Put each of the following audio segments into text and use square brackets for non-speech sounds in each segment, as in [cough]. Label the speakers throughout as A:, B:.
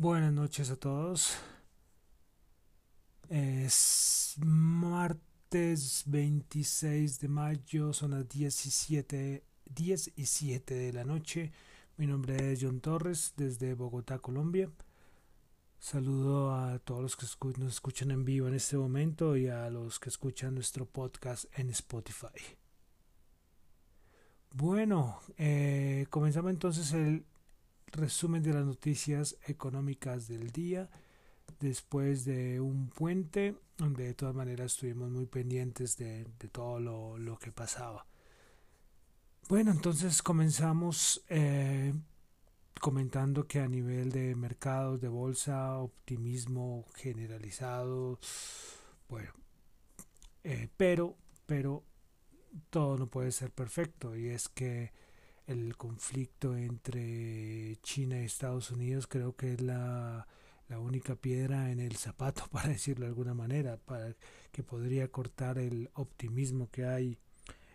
A: Buenas noches a todos. Es martes 26 de mayo, son las 17, 10 y 7 de la noche. Mi nombre es John Torres desde Bogotá, Colombia. Saludo a todos los que nos escuchan en vivo en este momento y a los que escuchan nuestro podcast en Spotify. Bueno, eh, comenzamos entonces el resumen de las noticias económicas del día después de un puente donde de todas maneras estuvimos muy pendientes de, todo lo, que pasaba. Bueno, entonces comenzamos eh, comentando que a nivel de mercados, de bolsa, optimismo generalizado, bueno, eh, pero, pero todo no puede ser perfecto y es que el conflicto entre China y Estados Unidos creo que es la, única piedra en el zapato, [laughs] para decirlo de alguna manera, para que podría cortar el optimismo que hay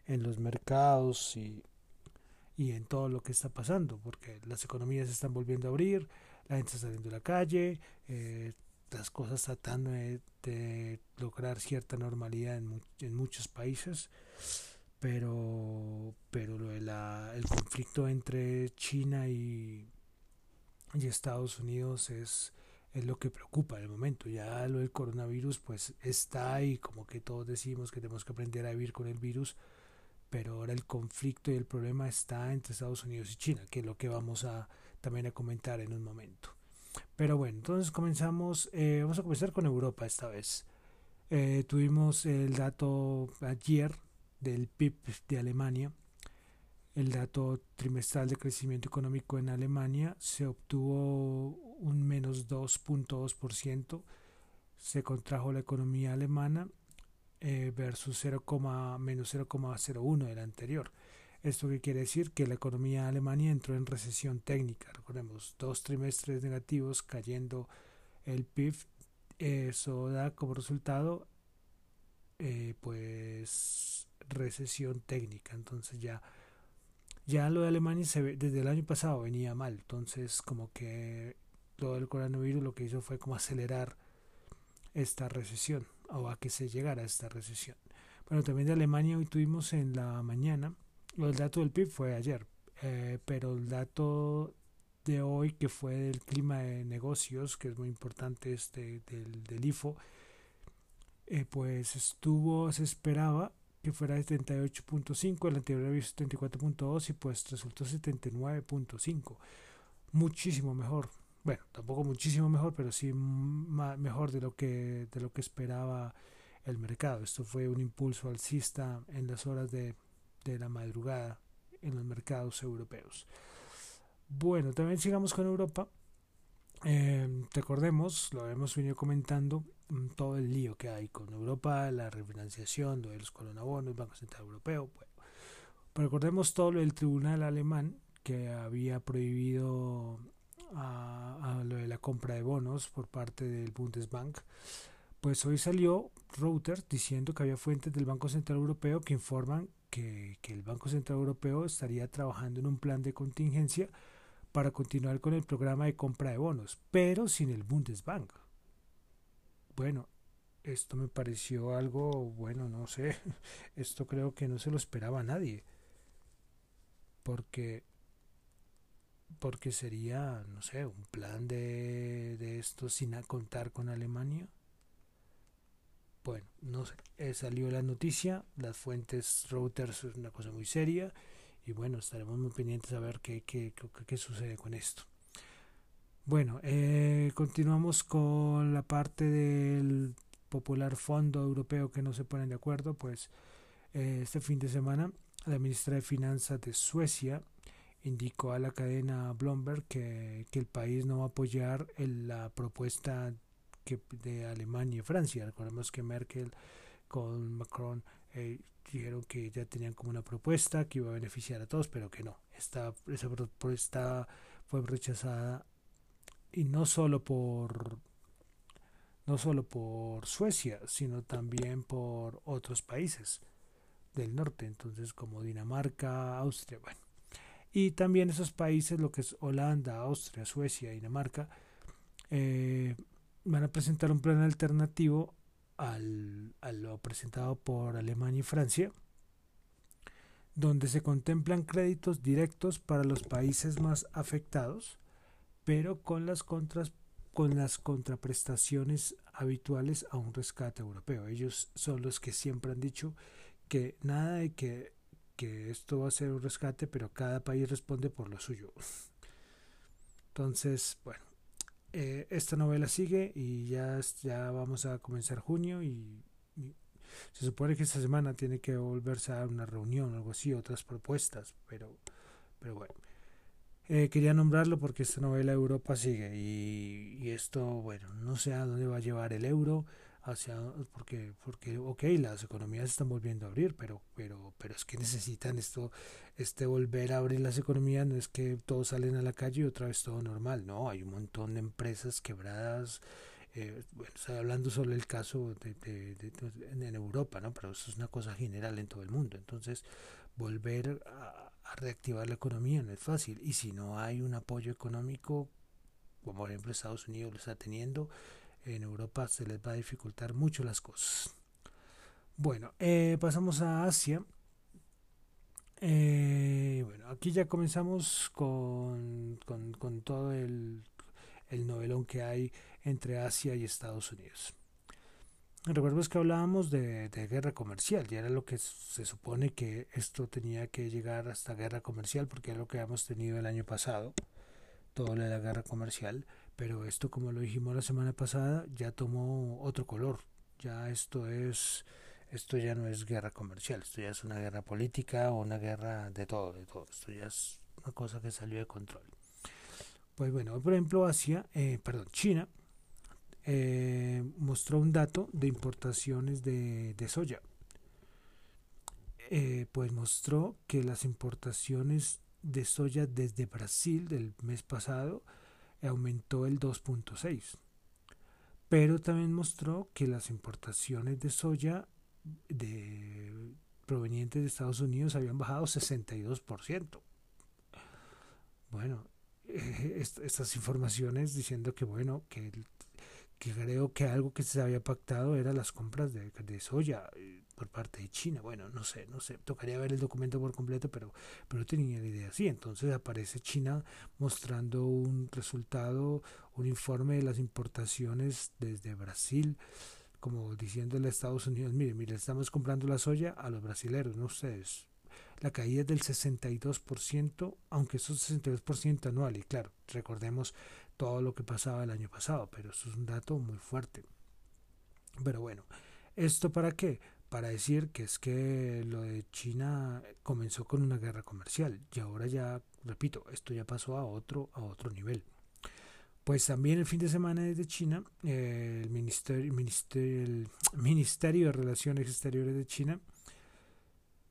A: en los mercados y, y en todo lo que está pasando, porque las economías se están volviendo a abrir, la gente está saliendo a la calle, eh, las cosas tratando de, lograr cierta normalidad en, en muchos países pero pero lo de la, el conflicto entre China y, y Estados Unidos es, es lo que preocupa en el momento. Ya lo del coronavirus pues está ahí, como que todos decimos que tenemos que aprender a vivir con el virus, pero ahora el conflicto y el problema está entre Estados Unidos y China, que es lo que vamos a también a comentar en un momento. Pero bueno, entonces comenzamos, eh, vamos a comenzar con Europa esta vez. Eh, tuvimos el dato ayer del PIB de Alemania, el dato trimestral de crecimiento económico en Alemania se obtuvo un menos 2.2%, se contrajo la economía alemana eh, versus 0, menos 0,01 del anterior. ¿Esto quiere decir? Que la economía alemana entró en recesión técnica. Recordemos, dos trimestres negativos cayendo el PIB. Eso da como resultado eh, pues recesión técnica. Entonces ya, ya lo de Alemania se ve, desde el año pasado venía mal. Entonces como que todo el coronavirus lo que hizo fue como acelerar esta recesión o a que se llegara a esta recesión. Bueno, también de Alemania hoy tuvimos en la mañana, el dato del PIB fue ayer, eh, pero el dato de hoy que fue del clima de negocios, que es muy importante este del, del IFO, eh, pues estuvo, se esperaba que fuera de 78.5, el anterior había 74.2 y pues resultó 79.5. Muchísimo mejor. Bueno, tampoco muchísimo mejor, pero sí mejor de lo que de lo que esperaba el mercado. Esto fue un impulso alcista en las horas de, de la madrugada en los mercados europeos. Bueno, también sigamos con Europa. Eh, recordemos, lo hemos venido comentando, mm, todo el lío que hay con Europa, la refinanciación de los colonabonos, Banco Central Europeo. Bueno, pero recordemos todo lo del tribunal alemán que había prohibido a, lo de la compra de bonos por parte del Bundesbank. Pues hoy salió Reuters diciendo que había fuentes del Banco Central Europeo que informan que, que el Banco Central Europeo estaría trabajando en un plan de contingencia para continuar con el programa de compra de bonos, pero sin el Bundesbank. Bueno, esto me pareció algo, bueno, no sé, [laughs] esto creo que no se lo esperaba a nadie, porque porque sería, no sé, un plan de, de esto sin contar con Alemania. Bueno, no sé, eh, salió la noticia, las fuentes Reuters es una cosa muy seria y bueno, estaremos muy pendientes a ver qué, qué, qué, sucede con esto. Bueno, eh, continuamos con la parte del popular fondo europeo que no se ponen de acuerdo, pues eh, este fin de semana la ministra de Finanzas de Suecia indicó a la cadena Bloomberg que, que el país no va a apoyar la propuesta que, de Alemania y Francia. Recordemos que Merkel con Macron eh, dijeron que ya tenían como una propuesta que iba a beneficiar a todos, pero que no. Esta, esa propuesta fue rechazada y no solo por no solo por Suecia, sino también por otros países del norte, entonces como Dinamarca, Austria, bueno. Y también esos países, lo que es Holanda, Austria, Suecia, Dinamarca, eh, van a presentar un plan alternativo al, a lo presentado por Alemania y Francia, donde se contemplan créditos directos para los países más afectados, pero con las contras con las contraprestaciones habituales a un rescate europeo. Ellos son los que siempre han dicho que nada de que, que esto va a ser un rescate, pero cada país responde por lo suyo. [laughs] Entonces, bueno, eh, esta novela sigue y ya, ya vamos a comenzar junio y, se supone que esta semana tiene que volverse a una reunión o algo así, otras propuestas, pero, pero bueno. Eh, quería nombrarlo porque esta novela Europa sigue y, y, esto, bueno, no sé a dónde va a llevar el euro, hacia porque porque ok las economías están volviendo a abrir pero pero pero es que necesitan esto este volver a abrir las economías no es que todos salen a la calle y otra vez todo normal no hay un montón de empresas quebradas eh, bueno, estoy hablando solo el caso de, de, de, en Europa no pero eso es una cosa general en todo el mundo entonces volver a, a reactivar la economía no es fácil y si no hay un apoyo económico como por ejemplo Estados Unidos lo está teniendo en Europa se les va a dificultar mucho las cosas. Bueno, eh, pasamos a Asia. Eh, bueno, aquí ya comenzamos con, con, con todo el, el, novelón que hay entre Asia y Estados Unidos. Recuerdo que hablábamos de, de, guerra comercial y era lo que se supone que esto tenía que llegar hasta guerra comercial porque es lo que hemos tenido el año pasado, todo la guerra comercial pero esto como lo dijimos la semana pasada ya tomó otro color. Ya esto es esto ya no es guerra comercial esto ya es una guerra política o una guerra de todo de todo. Esto ya es una cosa que salió de control. Pues bueno por ejemplo Asia eh, perdón China eh, mostró un dato de importaciones de, de soya. Eh, pues mostró que las importaciones de soya desde Brasil del mes pasado aumentó el 2.6. Pero también mostró que las importaciones de soya de, provenientes de Estados Unidos habían bajado 62%. Bueno, [laughs] estas informaciones diciendo que bueno, que, creo que algo que se había pactado era las compras de, de soya por parte de China. Bueno, no sé, no sé, tocaría ver el documento por completo, pero, pero tenía la idea así. Entonces aparece China mostrando un resultado, un informe de las importaciones desde Brasil, como diciéndole a Estados Unidos, mire, mire, estamos comprando la soya a los brasileños, no ustedes. La caída es del 62%, aunque eso es 62% anual, y claro, recordemos todo lo que pasaba el año pasado, pero eso es un dato muy fuerte. Pero bueno, ¿esto para qué? Para decir que es que lo de China comenzó con una guerra comercial y ahora ya, repito, esto ya pasó a otro, a otro nivel. Pues también el fin de semana desde China, eh, el, ministerio, ministerio, el [tsk] Ministerio de Relaciones Exteriores de China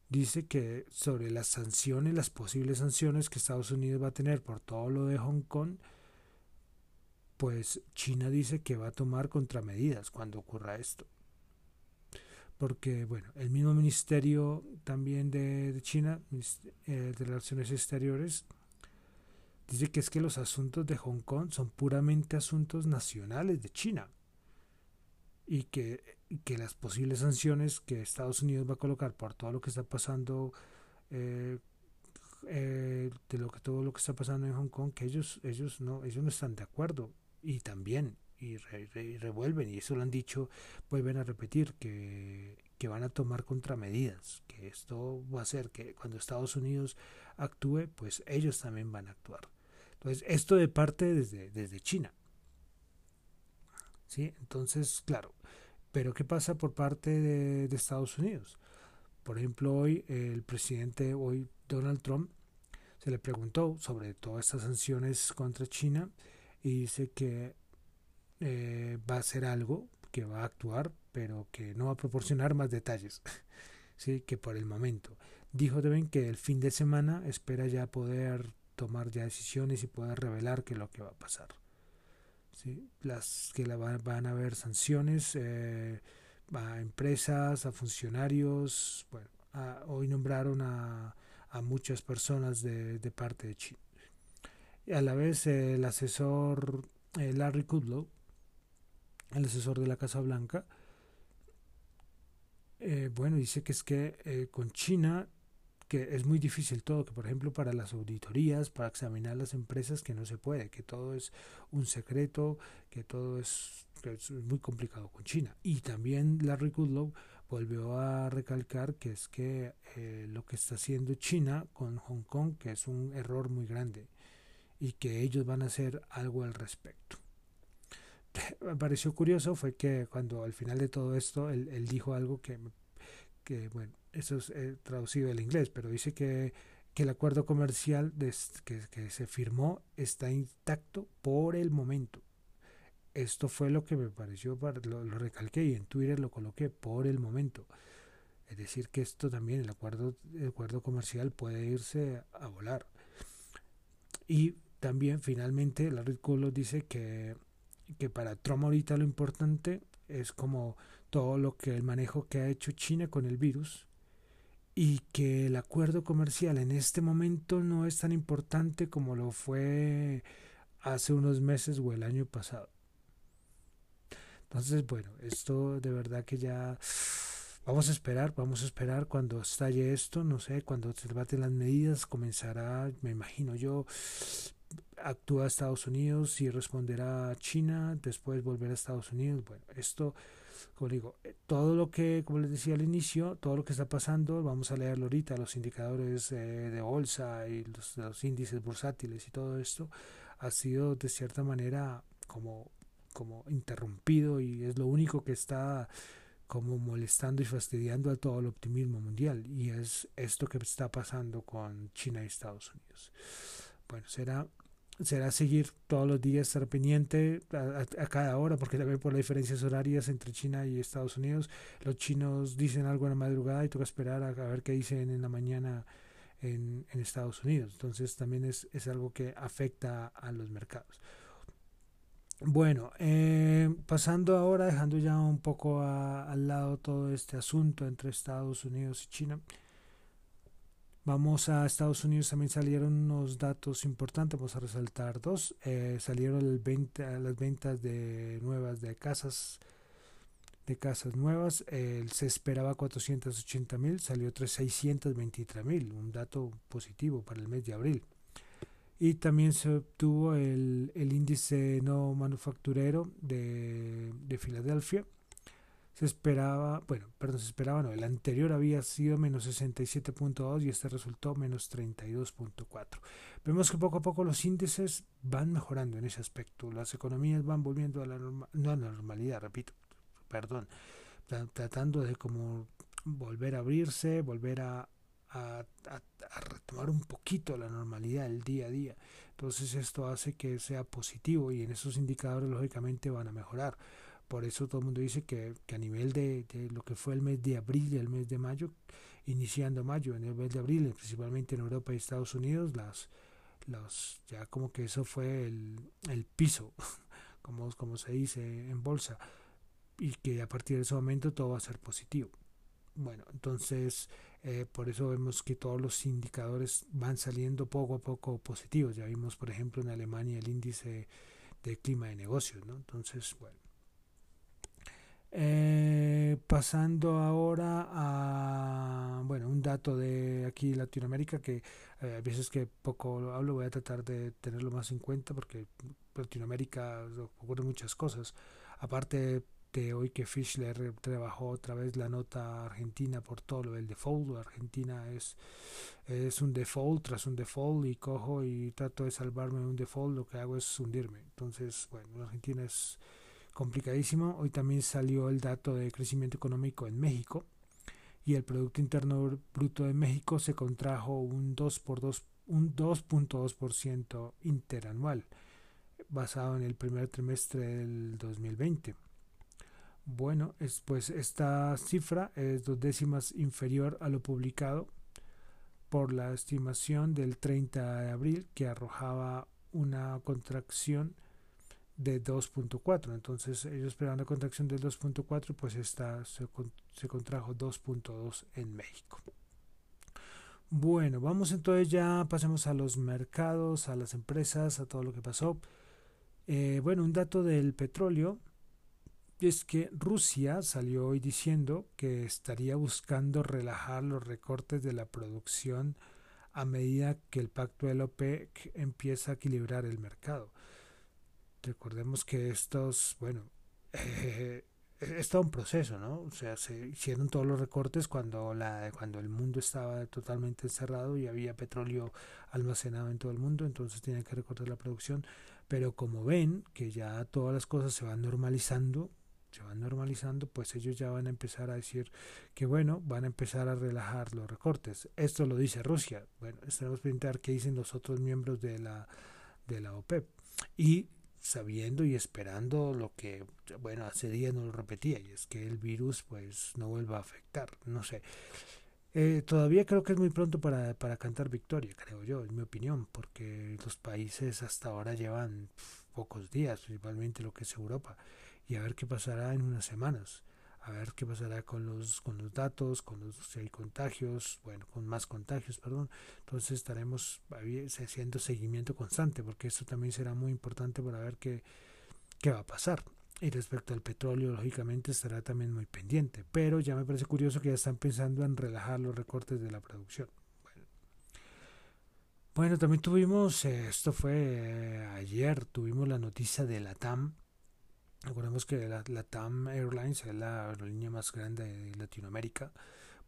A: dice que sobre las sanciones, las posibles sanciones que Estados Unidos va a tener por todo lo de Hong Kong, pues China dice que va a tomar contramedidas cuando ocurra esto porque bueno, el mismo ministerio también de, China, eh, de Relaciones Exteriores, dice que es que los asuntos de Hong Kong son puramente asuntos nacionales de China y que, que las posibles sanciones que Estados Unidos va a colocar por todo lo que está pasando eh, eh, de lo que todo lo que está pasando en Hong Kong que ellos ellos no ellos no están de acuerdo y también y, revuelven, y eso lo han dicho, vuelven a repetir, que, que van a tomar contramedidas, que esto va a hacer que cuando Estados Unidos actúe, pues ellos también van a actuar. Entonces, esto de parte desde, desde China. ¿Sí? Entonces, claro, pero ¿qué pasa por parte de, de Estados Unidos? Por ejemplo, hoy el presidente, hoy Donald Trump, se le preguntó sobre todas estas sanciones contra China y dice que eh, va a hacer algo, que va a actuar, pero que no va a proporcionar más detalles, [laughs] sí, que por el momento. Dijo también que el fin de semana espera ya poder tomar ya decisiones y poder revelar qué es lo que va a pasar. ¿sí? Las que la van, a haber sanciones eh, a empresas, a funcionarios. Bueno, hoy nombraron a, a muchas personas de, de, parte de China. A la vez el asesor eh, Larry Kudlow, el asesor de la Casa Blanca, eh, bueno, dice que es que eh, con China, que es muy difícil todo, que por ejemplo para las auditorías, para examinar las empresas, que no se puede, que todo es un secreto, que todo es, muy complicado con China. Y también Larry Kudlow volvió a recalcar que es que eh, lo que está haciendo China con Hong Kong, que es un error muy grande y que ellos van a hacer algo al respecto. Me pareció curioso fue que cuando al final de todo esto él, dijo algo que, que, bueno, eso es eh, traducido del inglés, pero dice que, que el acuerdo comercial que, que se firmó está intacto por el momento esto fue lo que me pareció, lo, lo, recalqué y en Twitter lo coloqué por el momento. Es decir, que esto también, el acuerdo, el acuerdo comercial puede irse a volar. Y también, finalmente, Larry Kudlow dice que, que para Trump ahorita lo importante es como todo lo que el manejo que ha hecho China con el virus y que el acuerdo comercial en este momento no es tan importante como lo fue hace unos meses o el año pasado. Entonces, bueno, esto de verdad que ya vamos a esperar, vamos a esperar cuando estalle esto, no sé, cuando se debaten las medidas, comenzará, me imagino yo, actúa Estados Unidos y responderá China, después volverá a Estados Unidos. Bueno, esto, como digo, eh, todo lo que, como les decía al inicio, todo lo que está pasando, vamos a leerlo ahorita, los indicadores eh, de bolsa y los, los índices bursátiles y todo esto, ha sido de cierta manera como como interrumpido y es lo único que está como molestando y fastidiando a todo el optimismo mundial y es esto que está pasando con China y Estados Unidos. Bueno, será será seguir todos los días, estar pendiente a, cada hora, porque también por las diferencias horarias entre China y Estados Unidos, los chinos dicen algo en la madrugada y toca esperar a, ver qué dicen en la mañana en, en Estados Unidos. Entonces también es, es algo que afecta a los mercados. Bueno, eh, pasando ahora, dejando ya un poco al lado todo este asunto entre Estados Unidos y China, vamos a Estados Unidos, también salieron unos datos importantes, vamos a resaltar dos, eh, salieron el 20, las ventas de nuevas de casas, de casas nuevas, se esperaba 480 mil, salió 623 mil, un dato positivo para el mes de abril. Y también se obtuvo el, el índice no manufacturero de, de, Filadelfia. Se esperaba, bueno, perdón, se esperaba, no, el anterior había sido menos 67.2 y este resultó menos 32.4. Vemos que poco a poco los índices van mejorando en ese aspecto. Las economías van volviendo a la, norma, no a la normalidad, repito, perdón, tratando de como volver a abrirse, volver a, a, retomar un poquito la normalidad del día a día. Entonces esto hace que sea positivo y en esos indicadores lógicamente van a mejorar. Por eso todo el mundo dice que, a nivel de, lo que fue el mes de abril y el mes de mayo, iniciando mayo, en el mes de abril, principalmente en Europa y Estados Unidos, las, los, ya como que eso fue el, el piso, [laughs] como, como se dice en bolsa, y que a partir de ese momento todo va a ser positivo. Bueno, entonces eh, por eso vemos que todos los indicadores van saliendo poco a poco positivos. Ya vimos, por ejemplo, en Alemania el índice de clima de negocios, ¿no? Entonces, bueno. Eh, pasando ahora a bueno un dato de aquí Latinoamérica que eh, a veces que poco hablo voy a tratar de tenerlo más en cuenta porque Latinoamérica ocurre muchas cosas aparte hoy que Fischler trabajó otra vez la nota argentina por todo lo del default. Argentina es, es un default tras un default y cojo y trato de salvarme de un default, lo que hago es hundirme. Entonces, bueno, Argentina es complicadísimo. Hoy también salió el dato de crecimiento económico en México y el Producto Interno Bruto de México se contrajo un 2 por 2, un 2.2% interanual basado en el primer trimestre del 2020. Bueno, es, pues esta cifra es dos décimas inferior a lo publicado por la estimación del 30 de abril que arrojaba una contracción de 2.4. Entonces ellos esperaban la contracción del 2.4 pues esta se, se contrajo 2.2 en México. Bueno, vamos entonces ya, pasemos a los mercados, a las empresas, a todo lo que pasó. Eh, bueno, un dato del petróleo es que Rusia salió hoy diciendo que estaría buscando relajar los recortes de la producción a medida que el pacto del OPEC empieza a equilibrar el mercado. Recordemos que estos, bueno, eh, es todo un proceso, ¿no? O sea, se hicieron todos los recortes cuando, la, cuando el mundo estaba totalmente encerrado y había petróleo almacenado en todo el mundo, entonces tienen que recortar la producción. Pero como ven que ya todas las cosas se van normalizando, se van normalizando, pues ellos ya van a empezar a decir que bueno, van a empezar a relajar los recortes. Esto lo dice Rusia. Bueno, estaremos pendientes qué dicen los otros miembros de la, de la OPEP. Y sabiendo y esperando lo que, bueno, hace días no lo repetía, y es que el virus pues no vuelva a afectar, no sé. Eh, todavía creo que es muy pronto para, para cantar victoria, creo yo, en mi opinión, porque los países hasta ahora llevan pocos días, principalmente lo que es Europa, y a ver qué pasará en unas semanas a ver qué pasará con los con los datos, con los si hay contagios, bueno, con más contagios, perdón. Entonces estaremos haciendo seguimiento constante porque esto también será muy importante para ver qué, qué va a pasar. Y respecto al petróleo, lógicamente estará también muy pendiente, pero ya me parece curioso que ya están pensando en relajar los recortes de la producción. Bueno, bueno también tuvimos, eh, esto fue eh, ayer, tuvimos la noticia de la TAM, Recordemos que la, TAM Airlines es la aerolínea más grande de Latinoamérica.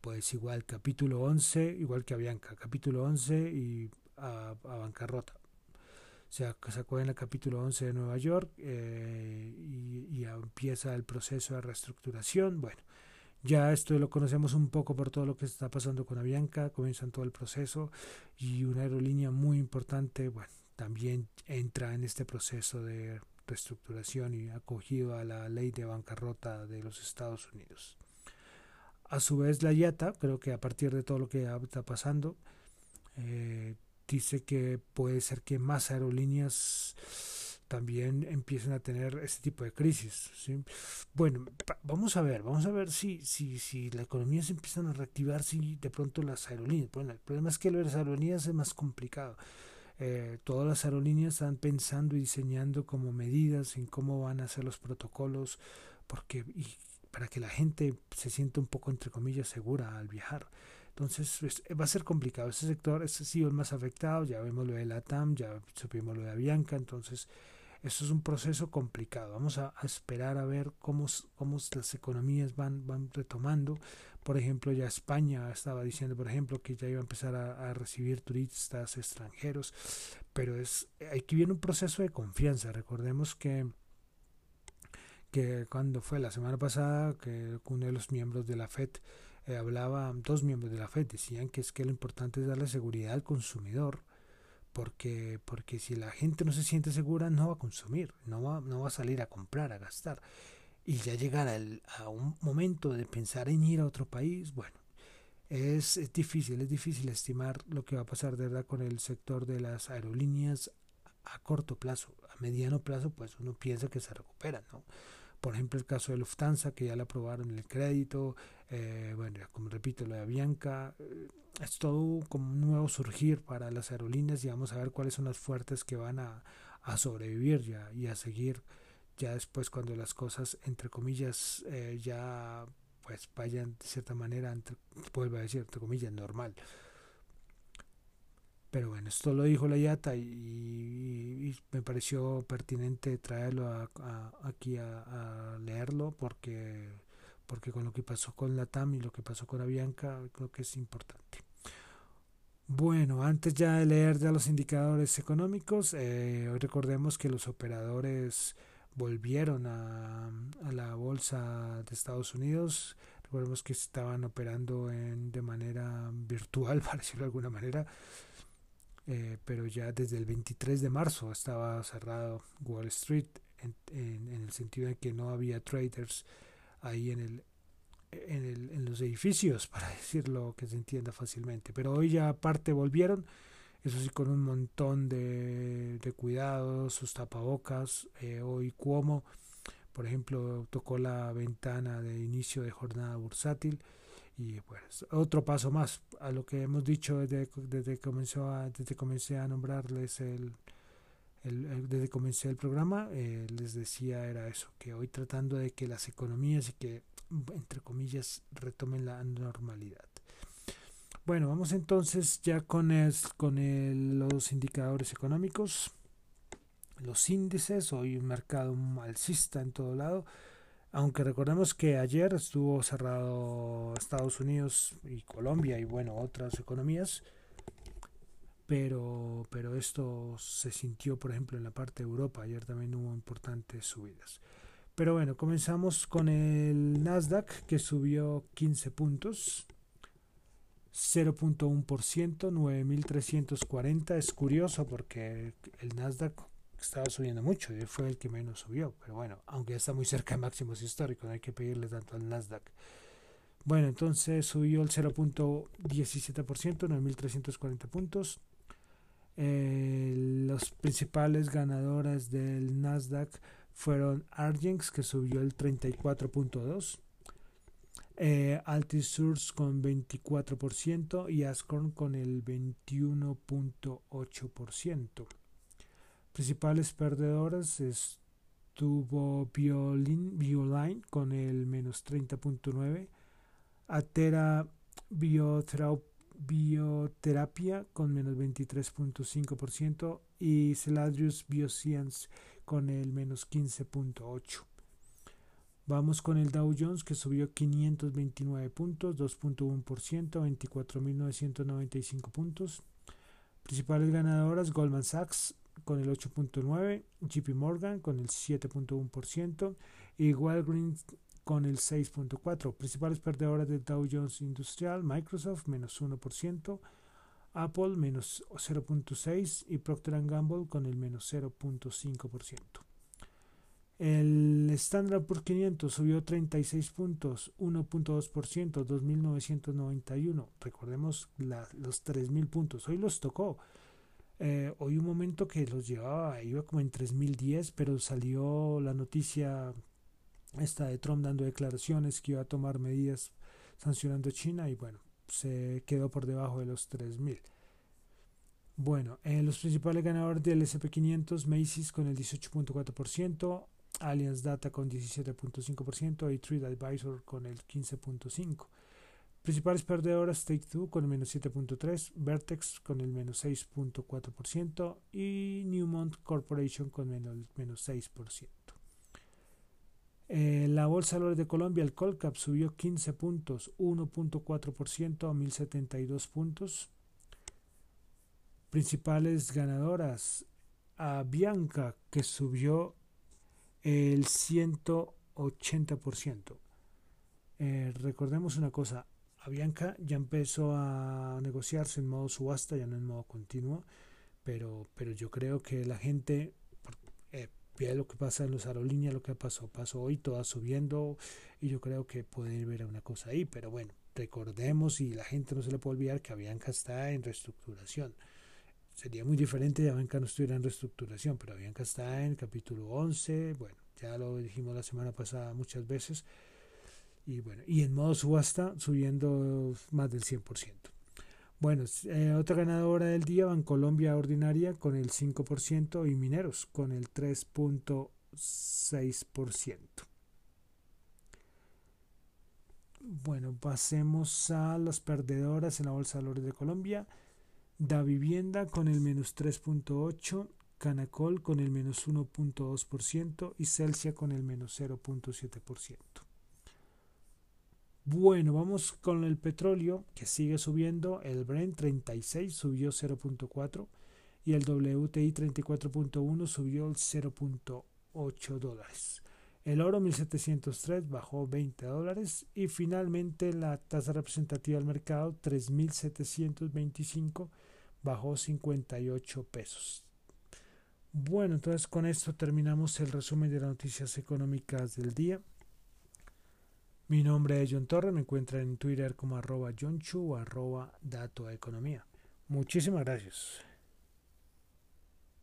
A: Pues igual, capítulo 11, igual que Avianca, capítulo 11 y a, bancarrota. O sea, sacó en el capítulo 11 de Nueva York eh, y, y, empieza el proceso de reestructuración. Bueno, ya esto lo conocemos un poco por todo lo que está pasando con Avianca, comienzan todo el proceso y una aerolínea muy importante, bueno, también entra en este proceso de reestructuración y acogido a la ley de bancarrota de los Estados Unidos. A su vez, la IATA, creo que a partir de todo lo que está pasando, eh, dice que puede ser que más aerolíneas también empiecen a tener este tipo de crisis. Bueno, vamos a ver, vamos a ver si, si, si la economía se empieza a reactivar, si de pronto las aerolíneas, bueno, el problema es que las aerolíneas es más complicado. Eh, todas las aerolíneas están pensando y diseñando como medidas en cómo van a ser los protocolos porque y para que la gente se sienta un poco entre comillas segura al viajar. Entonces va a ser complicado. Ese sector ese sí el más afectado. Ya vemos lo de la TAM ya supimos lo de Avianca. Entonces eso es un proceso complicado vamos a, a esperar a ver cómo, cómo las economías van, van retomando por ejemplo, ya España estaba diciendo, por ejemplo, que ya iba a empezar a, recibir turistas extranjeros, pero es aquí viene un proceso de confianza. Recordemos que que cuando fue la semana pasada que uno de los miembros de la FED eh, hablaba, dos miembros de la FED decían que es que lo importante es darle seguridad al consumidor, porque, porque si la gente no se siente segura no va a consumir, no va, no va a salir a comprar, a gastar y ya llegar a un momento de pensar en ir a otro país, bueno, es, difícil, es difícil estimar lo que va a pasar de verdad con el sector de las aerolíneas a corto plazo. A mediano plazo, pues uno piensa que se recupera, ¿no? Por ejemplo, el caso de Lufthansa, que ya le aprobaron el crédito, eh, bueno, como repito, lo de Avianca, eh, es todo como un nuevo surgir para las aerolíneas y vamos a ver cuáles son las fuertes que van a, a sobrevivir ya y a seguir ya después cuando las cosas entre comillas eh, ya pues vayan de cierta manera entre, vuelvo a decir entre comillas normal pero bueno esto lo dijo la Yata y, me pareció pertinente traerlo a, aquí a, leerlo porque porque con lo que pasó con la TAM y lo que pasó con Avianca creo que es importante bueno, antes ya de leer ya los indicadores económicos, eh, hoy recordemos que los operadores volvieron a, la bolsa de Estados Unidos. Recordemos que estaban operando en, de manera virtual, [laughs] para decirlo de alguna manera, eh, pero ya desde el 23 de marzo estaba cerrado Wall Street en, en, el sentido de que no había traders ahí en el, en, el, en los edificios, [laughs] para decirlo que se entienda fácilmente. Pero hoy ya aparte volvieron eso sí con un montón de, de cuidados, sus tapabocas. Eh, hoy Cuomo, por ejemplo, tocó la ventana de inicio de jornada bursátil y pues otro paso más a lo que hemos dicho desde, desde, comenzó desde comencé a nombrarles el, desde que comencé el programa eh, les decía era eso, que hoy tratando de que las economías y que, entre comillas, retomen la normalidad. Bueno, vamos entonces ya con, con los indicadores económicos, los índices, hoy un mercado alcista en todo lado, aunque recordemos que ayer estuvo cerrado Estados Unidos y Colombia y bueno, otras economías, pero, pero esto se sintió, por ejemplo, en la parte de Europa, ayer también hubo importantes subidas. Pero bueno, comenzamos con el Nasdaq que subió 15 puntos 0.1%, 9.340. Es curioso porque el Nasdaq estaba subiendo mucho y fue el que menos subió. Pero bueno, aunque está muy cerca de máximos históricos, no hay que pedirle tanto al Nasdaq. Bueno, entonces subió el 0.17%, 9.340 puntos. Eh, los principales ganadores del Nasdaq fueron Argenx, que subió el 34.2%. Eh, Altisource con 24% y Ascorn con el 21.8%. Principales perdedoras estuvo Bioline con el menos 30.9%, Atera Bioterapia con menos 23.5% y Celadrius Bioscience con el menos 15.8%. Vamos con el Dow Jones que subió 529 puntos, 2.1%, 24.995 puntos. Principales ganadoras Goldman Sachs con el 8.9, JP Morgan con el 7.1% y Walgreens con el 6.4. Principales perdedoras del Dow Jones Industrial, Microsoft menos 1%, Apple menos 0.6 y Procter Gamble con el menos 0.5%. El Standard por 500 subió 36 puntos, 1.2%, 2.991. Recordemos los 3.000 puntos. Hoy los tocó. Eh, hoy un momento que los llevaba, iba como en 3.010, pero salió la noticia esta de Trump dando declaraciones que iba a tomar medidas sancionando a China y bueno, se quedó por debajo de los 3.000. Bueno, eh, los principales ganadores del SP500, Macy's con el 18.4%, Allianz Data con 17.5% y TradeAdvisor con el 15.5%. Principales perdedoras Take Two con el menos 7.3%, Vertex con el menos 6.4% y Newmont Corporation con el menos 6%. Eh, la Bolsa de Valores de Colombia, el Colcap, subió 15 puntos, 1.4% a 1072 puntos. Principales ganadoras, a Bianca, que subió el 180%. Eh, recordemos una cosa, Avianca ya empezó a negociarse en modo subasta, ya no en modo continuo, pero, pero yo creo que la gente eh, lo que pasa en los aerolíneas, lo que pasó, pasó hoy, todas subiendo, y yo creo que puede ver una cosa ahí, pero bueno, recordemos y la gente no se le puede olvidar que Avianca está en reestructuración. Sería muy diferente si Avianca no estuviera en reestructuración, pero Avianca está en capítulo 11, bueno, ya lo dijimos la semana pasada muchas veces, y bueno, y en modo subasta subiendo más del 100%. Bueno, eh, otra ganadora del día, Bancolombia Ordinaria con el 5% y Mineros con el 3.6%. Bueno, pasemos a las perdedoras en la Bolsa de Valores de Colombia. Da Vivienda con el menos 3.8, Canacol con el menos 1.2% y Celsia con el menos 0.7%. Bueno, vamos con el petróleo que sigue subiendo. El Brent 36 subió 0.4 y el WTI 34.1 subió 0.8 dólares. El oro 1703 bajó 20 dólares y finalmente la tasa representativa del mercado 3725 bajó 58 pesos. Bueno, entonces con esto terminamos el resumen de las noticias económicas del día. Mi nombre es John Torre, me encuentran en Twitter como arroba John Chu o arroba Dato Economía. Muchísimas gracias.